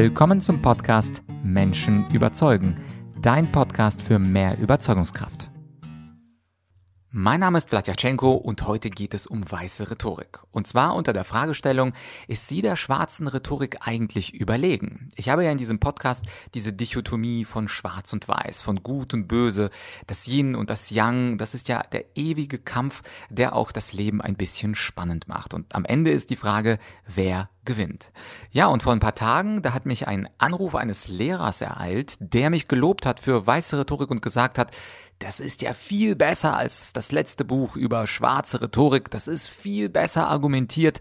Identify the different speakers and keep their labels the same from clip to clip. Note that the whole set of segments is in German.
Speaker 1: Willkommen zum Podcast Menschen überzeugen, dein Podcast für mehr Überzeugungskraft. Mein Name ist Vladyachenko und heute geht es um weiße Rhetorik. Und zwar unter der Fragestellung, ist sie der schwarzen Rhetorik eigentlich überlegen? Ich habe ja in diesem Podcast diese Dichotomie von schwarz und weiß, von gut und böse, das Yin und das Yang, das ist ja der ewige Kampf, der auch das Leben ein bisschen spannend macht. Und am Ende ist die Frage, wer gewinnt. Ja, und vor ein paar Tagen, da hat mich ein Anruf eines Lehrers ereilt, der mich gelobt hat für weiße Rhetorik und gesagt hat, das ist ja viel besser als das letzte Buch über schwarze Rhetorik, das ist viel besser argumentiert.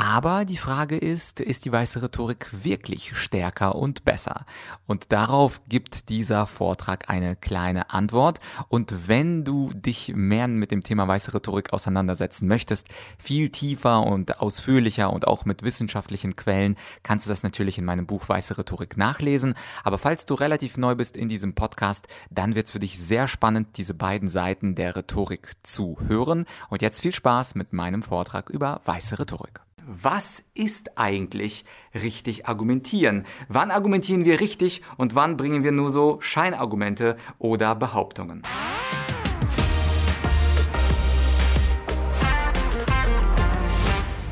Speaker 1: Aber die Frage ist, ist die weiße Rhetorik wirklich stärker und besser? Und darauf gibt dieser Vortrag eine kleine Antwort. Und wenn du dich mehr mit dem Thema weiße Rhetorik auseinandersetzen möchtest, viel tiefer und ausführlicher und auch mit wissenschaftlichen Quellen, kannst du das natürlich in meinem Buch Weiße Rhetorik nachlesen. Aber falls du relativ neu bist in diesem Podcast, dann wird es für dich sehr spannend, diese beiden Seiten der Rhetorik zu hören. Und jetzt viel Spaß mit meinem Vortrag über weiße Rhetorik was ist eigentlich richtig argumentieren? Wann argumentieren wir richtig und wann bringen wir nur so Scheinargumente oder Behauptungen?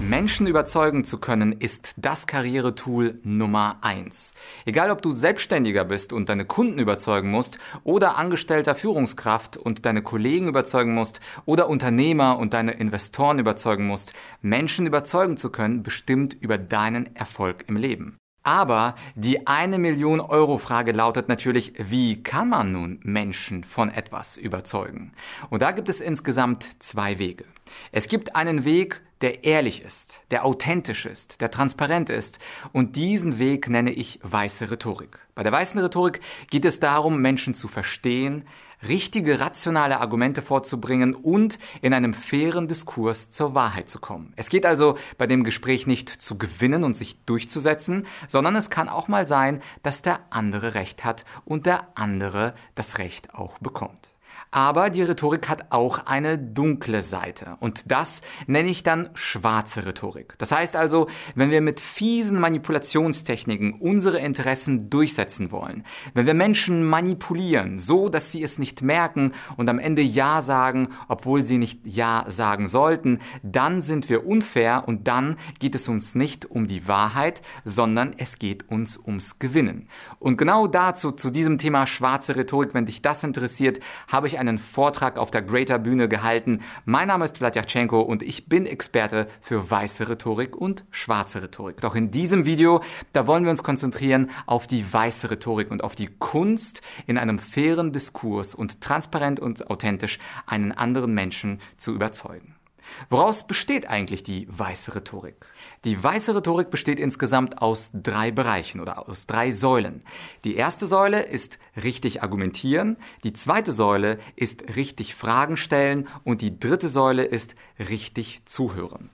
Speaker 1: Menschen überzeugen zu können, ist das Karrieretool Nummer eins. Egal ob du Selbstständiger bist und deine Kunden überzeugen musst oder angestellter Führungskraft und deine Kollegen überzeugen musst oder Unternehmer und deine Investoren überzeugen musst, Menschen überzeugen zu können, bestimmt über deinen Erfolg im Leben. Aber die eine Million Euro Frage lautet natürlich, wie kann man nun Menschen von etwas überzeugen? Und da gibt es insgesamt zwei Wege. Es gibt einen Weg, der ehrlich ist, der authentisch ist, der transparent ist. Und diesen Weg nenne ich weiße Rhetorik. Bei der weißen Rhetorik geht es darum, Menschen zu verstehen, richtige rationale Argumente vorzubringen und in einem fairen Diskurs zur Wahrheit zu kommen. Es geht also bei dem Gespräch nicht zu gewinnen und sich durchzusetzen, sondern es kann auch mal sein, dass der andere Recht hat und der andere das Recht auch bekommt. Aber die Rhetorik hat auch eine dunkle Seite. Und das nenne ich dann schwarze Rhetorik. Das heißt also, wenn wir mit fiesen Manipulationstechniken unsere Interessen durchsetzen wollen, wenn wir Menschen manipulieren, so dass sie es nicht merken und am Ende Ja sagen, obwohl sie nicht Ja sagen sollten, dann sind wir unfair und dann geht es uns nicht um die Wahrheit, sondern es geht uns ums Gewinnen. Und genau dazu, zu diesem Thema schwarze Rhetorik, wenn dich das interessiert, habe ich ich einen Vortrag auf der Greater Bühne gehalten. Mein Name ist Vladyachenko und ich bin Experte für weiße Rhetorik und schwarze Rhetorik. Doch in diesem Video, da wollen wir uns konzentrieren auf die weiße Rhetorik und auf die Kunst, in einem fairen Diskurs und transparent und authentisch einen anderen Menschen zu überzeugen. Woraus besteht eigentlich die weiße Rhetorik? Die weiße Rhetorik besteht insgesamt aus drei Bereichen oder aus drei Säulen. Die erste Säule ist richtig argumentieren, die zweite Säule ist richtig Fragen stellen und die dritte Säule ist richtig zuhören.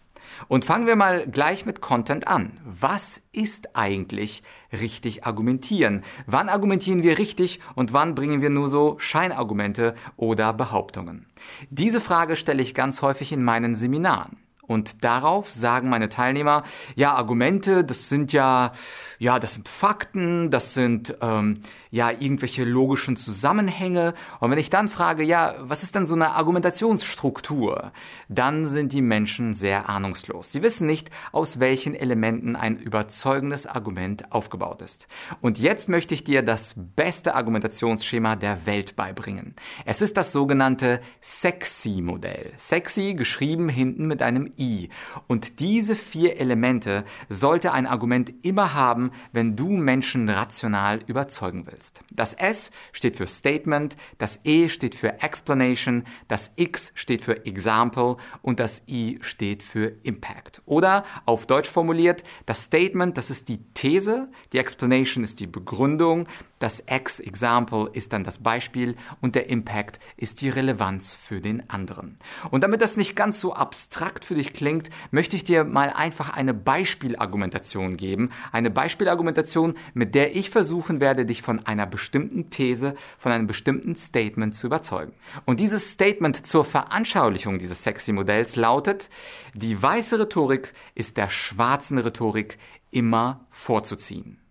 Speaker 1: Und fangen wir mal gleich mit Content an. Was ist eigentlich richtig argumentieren? Wann argumentieren wir richtig und wann bringen wir nur so Scheinargumente oder Behauptungen? Diese Frage stelle ich ganz häufig in meinen Seminaren. Und darauf sagen meine Teilnehmer, ja, Argumente, das sind ja, ja, das sind Fakten, das sind ähm, ja irgendwelche logischen Zusammenhänge. Und wenn ich dann frage, ja, was ist denn so eine Argumentationsstruktur, dann sind die Menschen sehr ahnungslos. Sie wissen nicht, aus welchen Elementen ein überzeugendes Argument aufgebaut ist. Und jetzt möchte ich dir das beste Argumentationsschema der Welt beibringen. Es ist das sogenannte Sexy-Modell. Sexy geschrieben hinten mit einem I. Und diese vier Elemente sollte ein Argument immer haben, wenn du Menschen rational überzeugen willst. Das S steht für Statement, das E steht für Explanation, das X steht für Example und das I steht für Impact. Oder auf Deutsch formuliert, das Statement, das ist die These, die Explanation ist die Begründung, das X-Example ist dann das Beispiel und der Impact ist die Relevanz für den anderen. Und damit das nicht ganz so abstrakt für dich klingt, möchte ich dir mal einfach eine Beispielargumentation geben. Eine Beispielargumentation, mit der ich versuchen werde, dich von einer bestimmten These, von einem bestimmten Statement zu überzeugen. Und dieses Statement zur Veranschaulichung dieses sexy Modells lautet, die weiße Rhetorik ist der schwarzen Rhetorik immer vorzuziehen.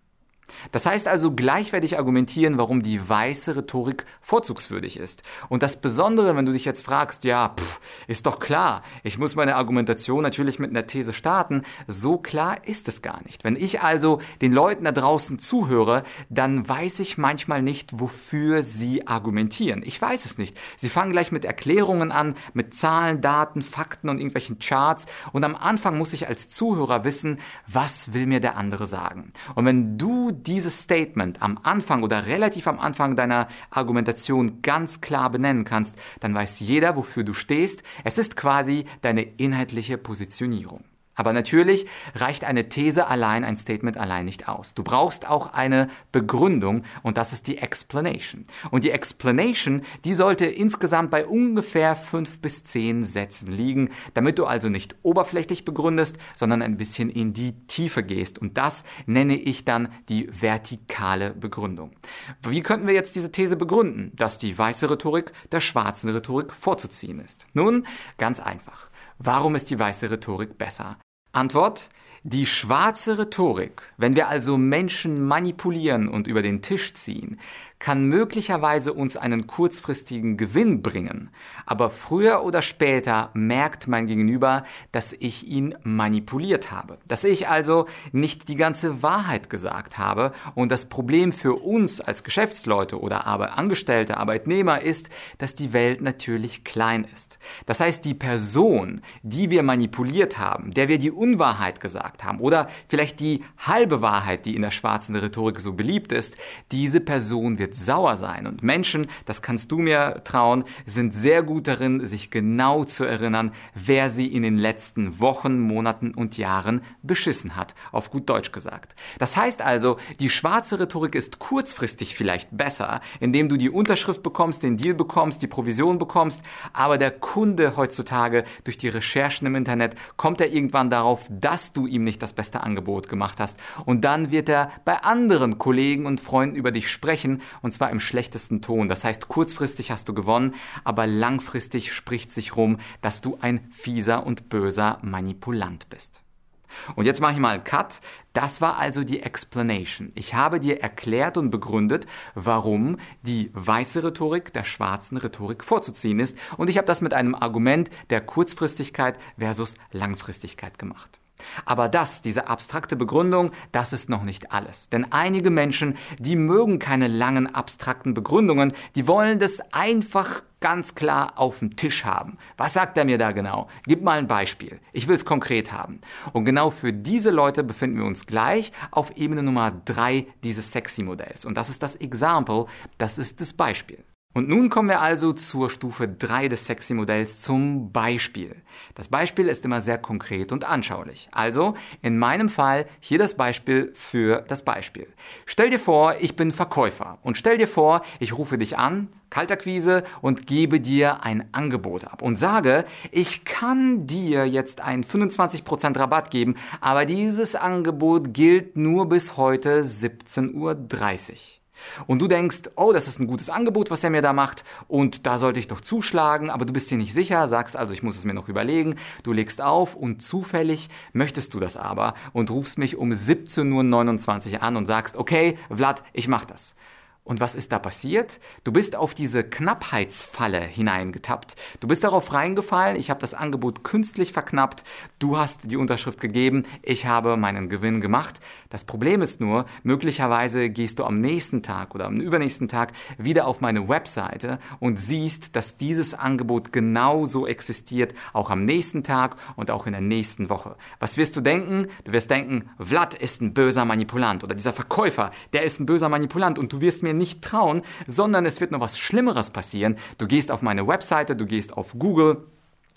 Speaker 1: Das heißt also, gleich werde ich argumentieren, warum die weiße Rhetorik vorzugswürdig ist. Und das Besondere, wenn du dich jetzt fragst, ja, pff, ist doch klar, ich muss meine Argumentation natürlich mit einer These starten, so klar ist es gar nicht. Wenn ich also den Leuten da draußen zuhöre, dann weiß ich manchmal nicht, wofür sie argumentieren. Ich weiß es nicht. Sie fangen gleich mit Erklärungen an, mit Zahlen, Daten, Fakten und irgendwelchen Charts. Und am Anfang muss ich als Zuhörer wissen, was will mir der andere sagen. Und wenn du dieses Statement am Anfang oder relativ am Anfang deiner Argumentation ganz klar benennen kannst, dann weiß jeder, wofür du stehst. Es ist quasi deine inhaltliche Positionierung. Aber natürlich reicht eine These allein, ein Statement allein nicht aus. Du brauchst auch eine Begründung und das ist die Explanation. Und die Explanation, die sollte insgesamt bei ungefähr fünf bis zehn Sätzen liegen, damit du also nicht oberflächlich begründest, sondern ein bisschen in die Tiefe gehst. Und das nenne ich dann die vertikale Begründung. Wie könnten wir jetzt diese These begründen, dass die weiße Rhetorik der schwarzen Rhetorik vorzuziehen ist? Nun, ganz einfach. Warum ist die weiße Rhetorik besser? Antwort, die schwarze Rhetorik, wenn wir also Menschen manipulieren und über den Tisch ziehen, kann möglicherweise uns einen kurzfristigen Gewinn bringen, aber früher oder später merkt mein Gegenüber, dass ich ihn manipuliert habe, dass ich also nicht die ganze Wahrheit gesagt habe. Und das Problem für uns als Geschäftsleute oder aber Angestellte, Arbeitnehmer ist, dass die Welt natürlich klein ist. Das heißt, die Person, die wir manipuliert haben, der wir die Unwahrheit gesagt haben oder vielleicht die halbe Wahrheit, die in der schwarzen Rhetorik so beliebt ist, diese Person wird sauer sein. Und Menschen, das kannst du mir trauen, sind sehr gut darin, sich genau zu erinnern, wer sie in den letzten Wochen, Monaten und Jahren beschissen hat, auf gut Deutsch gesagt. Das heißt also, die schwarze Rhetorik ist kurzfristig vielleicht besser, indem du die Unterschrift bekommst, den Deal bekommst, die Provision bekommst, aber der Kunde heutzutage durch die Recherchen im Internet kommt er irgendwann darauf, dass du ihm nicht das beste Angebot gemacht hast und dann wird er bei anderen Kollegen und Freunden über dich sprechen und zwar im schlechtesten Ton. Das heißt, kurzfristig hast du gewonnen, aber langfristig spricht sich rum, dass du ein fieser und böser Manipulant bist. Und jetzt mache ich mal einen Cut. Das war also die Explanation. Ich habe dir erklärt und begründet, warum die weiße Rhetorik der schwarzen Rhetorik vorzuziehen ist. Und ich habe das mit einem Argument der Kurzfristigkeit versus Langfristigkeit gemacht. Aber das, diese abstrakte Begründung, das ist noch nicht alles. Denn einige Menschen, die mögen keine langen abstrakten Begründungen, die wollen das einfach ganz klar auf dem Tisch haben. Was sagt er mir da genau? Gib mal ein Beispiel. Ich will es konkret haben. Und genau für diese Leute befinden wir uns gleich auf Ebene Nummer drei dieses Sexy-Modells. Und das ist das Example, das ist das Beispiel. Und nun kommen wir also zur Stufe 3 des Sexy-Modells zum Beispiel. Das Beispiel ist immer sehr konkret und anschaulich. Also in meinem Fall hier das Beispiel für das Beispiel. Stell dir vor, ich bin Verkäufer und stell dir vor, ich rufe dich an, Kaltakquise und gebe dir ein Angebot ab und sage, ich kann dir jetzt einen 25% Rabatt geben, aber dieses Angebot gilt nur bis heute 17.30 Uhr. Und du denkst, oh, das ist ein gutes Angebot, was er mir da macht und da sollte ich doch zuschlagen, aber du bist dir nicht sicher, sagst also, ich muss es mir noch überlegen. Du legst auf und zufällig möchtest du das aber und rufst mich um 17.29 Uhr an und sagst, okay, Vlad, ich mach das. Und was ist da passiert? Du bist auf diese Knappheitsfalle hineingetappt. Du bist darauf reingefallen, ich habe das Angebot künstlich verknappt, du hast die Unterschrift gegeben, ich habe meinen Gewinn gemacht. Das Problem ist nur, möglicherweise gehst du am nächsten Tag oder am übernächsten Tag wieder auf meine Webseite und siehst, dass dieses Angebot genauso existiert, auch am nächsten Tag und auch in der nächsten Woche. Was wirst du denken? Du wirst denken, Vlad ist ein böser Manipulant oder dieser Verkäufer, der ist ein böser Manipulant und du wirst mir mir nicht trauen, sondern es wird noch was Schlimmeres passieren. Du gehst auf meine Webseite, du gehst auf Google,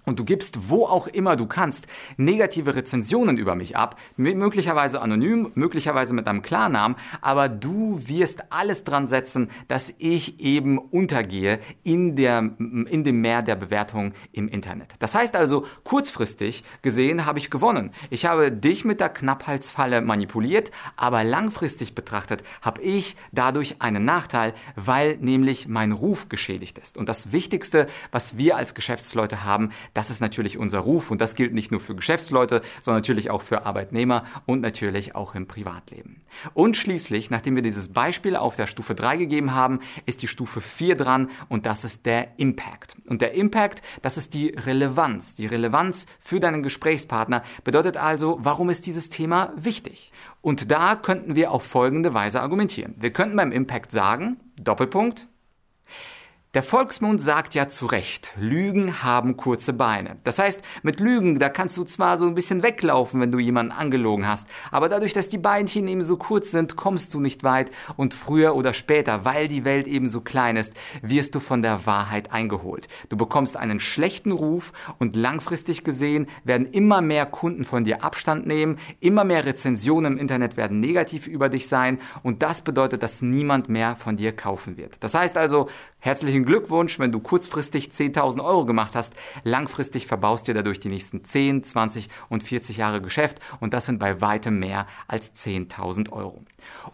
Speaker 1: und du gibst, wo auch immer du kannst, negative Rezensionen über mich ab, möglicherweise anonym, möglicherweise mit einem Klarnamen, aber du wirst alles dran setzen, dass ich eben untergehe in, der, in dem Meer der Bewertungen im Internet. Das heißt also, kurzfristig gesehen habe ich gewonnen. Ich habe dich mit der Knapphalsfalle manipuliert, aber langfristig betrachtet habe ich dadurch einen Nachteil, weil nämlich mein Ruf geschädigt ist. Und das Wichtigste, was wir als Geschäftsleute haben, Das ist natürlich unser Ruf und das gilt nicht nur für Geschäftsleute, sondern natürlich auch für Arbeitnehmer und natürlich auch im Privatleben. Und schließlich, nachdem wir dieses Beispiel auf der Stufe 3 gegeben haben, ist die Stufe 4 dran und das ist der Impact. Und der Impact, das ist die Relevanz. Die Relevanz für deinen Gesprächspartner bedeutet also, warum ist dieses Thema wichtig? Und da könnten wir auf folgende Weise argumentieren. Wir könnten beim Impact sagen, Doppelpunkt, der Volksmund sagt ja zu Recht, Lügen haben kurze Beine. Das heißt, mit Lügen, da kannst du zwar so ein bisschen weglaufen, wenn du jemanden angelogen hast, aber dadurch, dass die Beinchen eben so kurz sind, kommst du nicht weit und früher oder später, weil die Welt eben so klein ist, wirst du von der Wahrheit eingeholt. Du bekommst einen schlechten Ruf und langfristig gesehen werden immer mehr Kunden von dir Abstand nehmen, immer mehr Rezensionen im Internet werden negativ über dich sein und das bedeutet, dass niemand mehr von dir kaufen wird. Das heißt also, herzlichen Glückwunsch, wenn du kurzfristig 10.000 Euro gemacht hast. Langfristig verbaust dir dadurch die nächsten 10, 20 und 40 Jahre Geschäft und das sind bei weitem mehr als 10.000 Euro.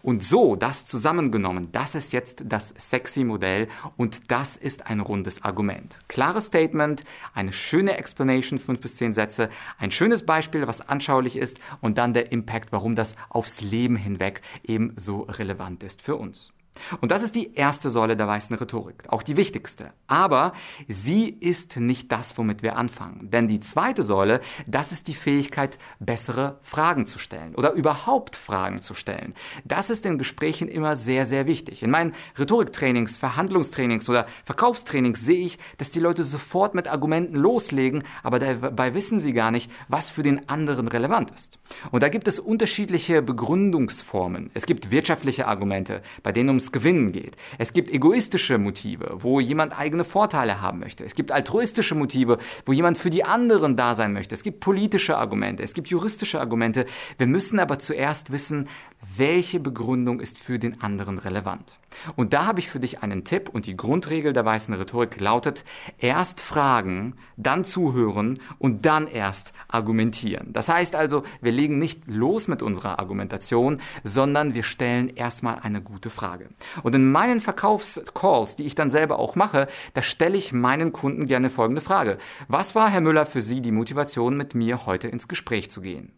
Speaker 1: Und so, das zusammengenommen, das ist jetzt das sexy Modell und das ist ein rundes Argument. Klares Statement, eine schöne Explanation, 5 bis 10 Sätze, ein schönes Beispiel, was anschaulich ist und dann der Impact, warum das aufs Leben hinweg eben so relevant ist für uns. Und das ist die erste Säule der weißen Rhetorik, auch die wichtigste. Aber sie ist nicht das, womit wir anfangen. Denn die zweite Säule, das ist die Fähigkeit, bessere Fragen zu stellen oder überhaupt Fragen zu stellen. Das ist in Gesprächen immer sehr, sehr wichtig. In meinen Rhetoriktrainings, Verhandlungstrainings oder Verkaufstrainings sehe ich, dass die Leute sofort mit Argumenten loslegen, aber dabei wissen sie gar nicht, was für den anderen relevant ist. Und da gibt es unterschiedliche Begründungsformen. Es gibt wirtschaftliche Argumente, bei denen um ums Gewinnen geht. Es gibt egoistische Motive, wo jemand eigene Vorteile haben möchte. Es gibt altruistische Motive, wo jemand für die anderen da sein möchte. Es gibt politische Argumente, es gibt juristische Argumente. Wir müssen aber zuerst wissen, welche Begründung ist für den anderen relevant. Und da habe ich für dich einen Tipp und die Grundregel der weißen Rhetorik lautet, erst fragen, dann zuhören und dann erst argumentieren. Das heißt also, wir legen nicht los mit unserer Argumentation, sondern wir stellen erstmal eine gute Frage. Und in meinen Verkaufscalls, die ich dann selber auch mache, da stelle ich meinen Kunden gerne folgende Frage. Was war, Herr Müller, für Sie die Motivation, mit mir heute ins Gespräch zu gehen?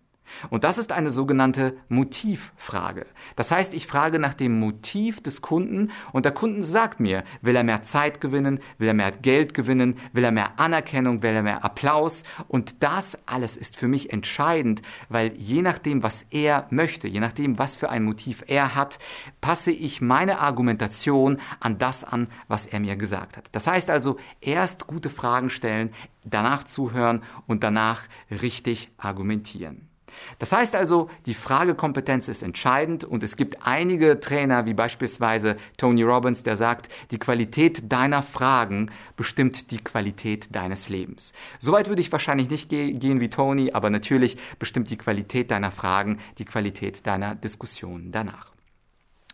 Speaker 1: Und das ist eine sogenannte Motivfrage. Das heißt, ich frage nach dem Motiv des Kunden und der Kunde sagt mir, will er mehr Zeit gewinnen, will er mehr Geld gewinnen, will er mehr Anerkennung, will er mehr Applaus. Und das alles ist für mich entscheidend, weil je nachdem, was er möchte, je nachdem, was für ein Motiv er hat, passe ich meine Argumentation an das an, was er mir gesagt hat. Das heißt also, erst gute Fragen stellen, danach zuhören und danach richtig argumentieren. Das heißt also, die Fragekompetenz ist entscheidend und es gibt einige Trainer, wie beispielsweise Tony Robbins, der sagt, die Qualität deiner Fragen bestimmt die Qualität deines Lebens. Soweit würde ich wahrscheinlich nicht gehen wie Tony, aber natürlich bestimmt die Qualität deiner Fragen die Qualität deiner Diskussion danach.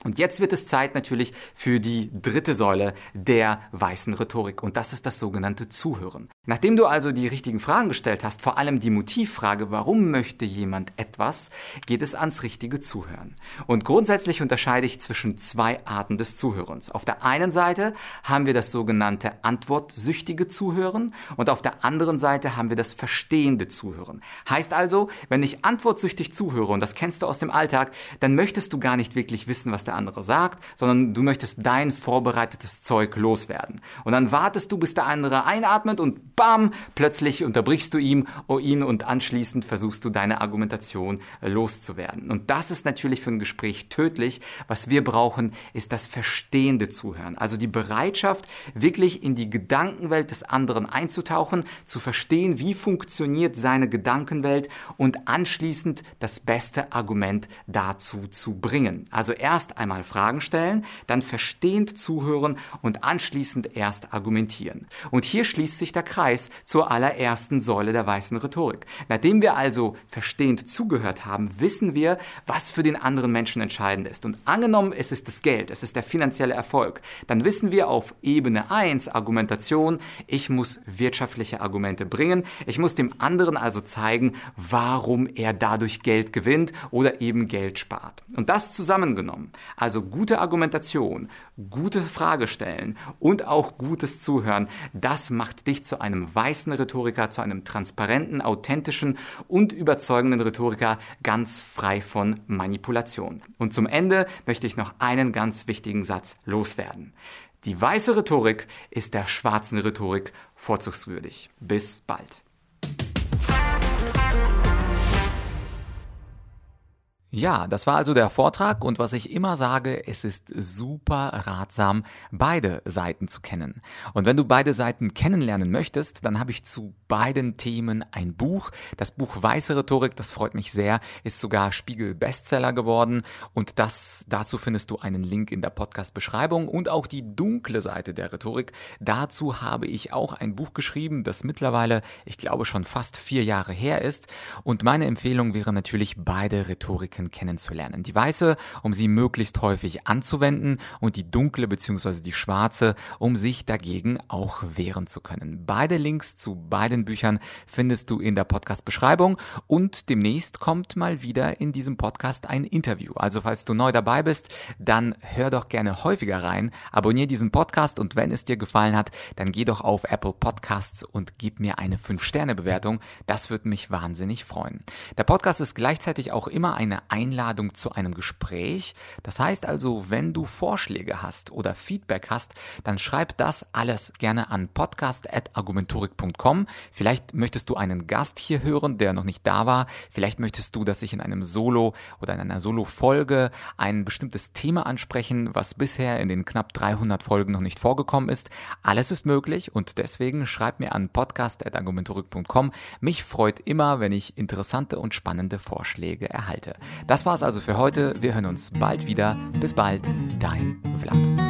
Speaker 1: Und jetzt wird es Zeit natürlich für die dritte Säule der weißen Rhetorik und das ist das sogenannte Zuhören. Nachdem du also die richtigen Fragen gestellt hast, vor allem die Motivfrage, warum möchte jemand etwas, geht es ans richtige Zuhören. Und grundsätzlich unterscheide ich zwischen zwei Arten des Zuhörens. Auf der einen Seite haben wir das sogenannte antwortsüchtige Zuhören und auf der anderen Seite haben wir das verstehende Zuhören. Heißt also, wenn ich antwortsüchtig zuhöre, und das kennst du aus dem Alltag, dann möchtest du gar nicht wirklich wissen, was der andere sagt, sondern du möchtest dein vorbereitetes Zeug loswerden. Und dann wartest du, bis der andere einatmet und bam, plötzlich unterbrichst du ihm, oh, ihn und anschließend versuchst du deine Argumentation äh, loszuwerden. Und das ist natürlich für ein Gespräch tödlich. Was wir brauchen, ist das verstehende Zuhören. Also die Bereitschaft, wirklich in die Gedankenwelt des anderen einzutauchen, zu verstehen, wie funktioniert seine Gedankenwelt und anschließend das beste Argument dazu zu bringen. Also erst einmal Fragen stellen, dann verstehend zuhören und anschließend erst argumentieren. Und hier schließt sich der Kreis zur allerersten Säule der weißen Rhetorik. Nachdem wir also verstehend zugehört haben, wissen wir, was für den anderen Menschen entscheidend ist. Und angenommen, es ist das Geld, es ist der finanzielle Erfolg, dann wissen wir auf Ebene 1 Argumentation, ich muss wirtschaftliche Argumente bringen, ich muss dem anderen also zeigen, warum er dadurch Geld gewinnt oder eben Geld spart. Und das zusammengenommen Also gute Argumentation, gute Frage stellen und auch gutes Zuhören, das macht dich zu einem weißen Rhetoriker, zu einem transparenten, authentischen und überzeugenden Rhetoriker, ganz frei von Manipulation. Und zum Ende möchte ich noch einen ganz wichtigen Satz loswerden. Die weiße Rhetorik ist der schwarzen Rhetorik vorzugswürdig. Bis bald. Ja, das war also der Vortrag und was ich immer sage, es ist super ratsam, beide Seiten zu kennen. Und wenn du beide Seiten kennenlernen möchtest, dann habe ich zu beiden Themen ein Buch. Das Buch Weiße Rhetorik, das freut mich sehr, ist sogar Spiegel Bestseller geworden und das dazu findest du einen Link in der Podcast Beschreibung und auch die dunkle Seite der Rhetorik. Dazu habe ich auch ein Buch geschrieben, das mittlerweile, ich glaube schon fast vier Jahre her ist und meine Empfehlung wäre natürlich beide Rhetoriken Risiken kennenzulernen. Die weiße, um sie möglichst häufig anzuwenden und die dunkle bzw. die schwarze, um sich dagegen auch wehren zu können. Beide Links zu beiden Büchern findest du in der Podcast-Beschreibung und demnächst kommt mal wieder in diesem Podcast ein Interview. Also falls du neu dabei bist, dann hör doch gerne häufiger rein, abonniere diesen Podcast und wenn es dir gefallen hat, dann geh doch auf Apple Podcasts und gib mir eine 5-Sterne-Bewertung. Das würde mich wahnsinnig freuen. Der Podcast ist gleichzeitig auch immer eine Einladung zu einem Gespräch. Das heißt also, wenn du Vorschläge hast oder Feedback hast, dann schreib das alles gerne an podcast.argumentorik.com. Vielleicht möchtest du einen Gast hier hören, der noch nicht da war. Vielleicht möchtest du, dass ich in einem Solo oder in einer Solo-Folge ein bestimmtes Thema ansprechen, was bisher in den knapp 300 Folgen noch nicht vorgekommen ist. Alles ist möglich und deswegen schreib mir an podcast.argumentorik.com. Mich freut immer, wenn ich interessante und spannende Vorschläge erhalte. Das war's also für heute. Wir hören uns bald wieder. Bis bald, dein Vlad.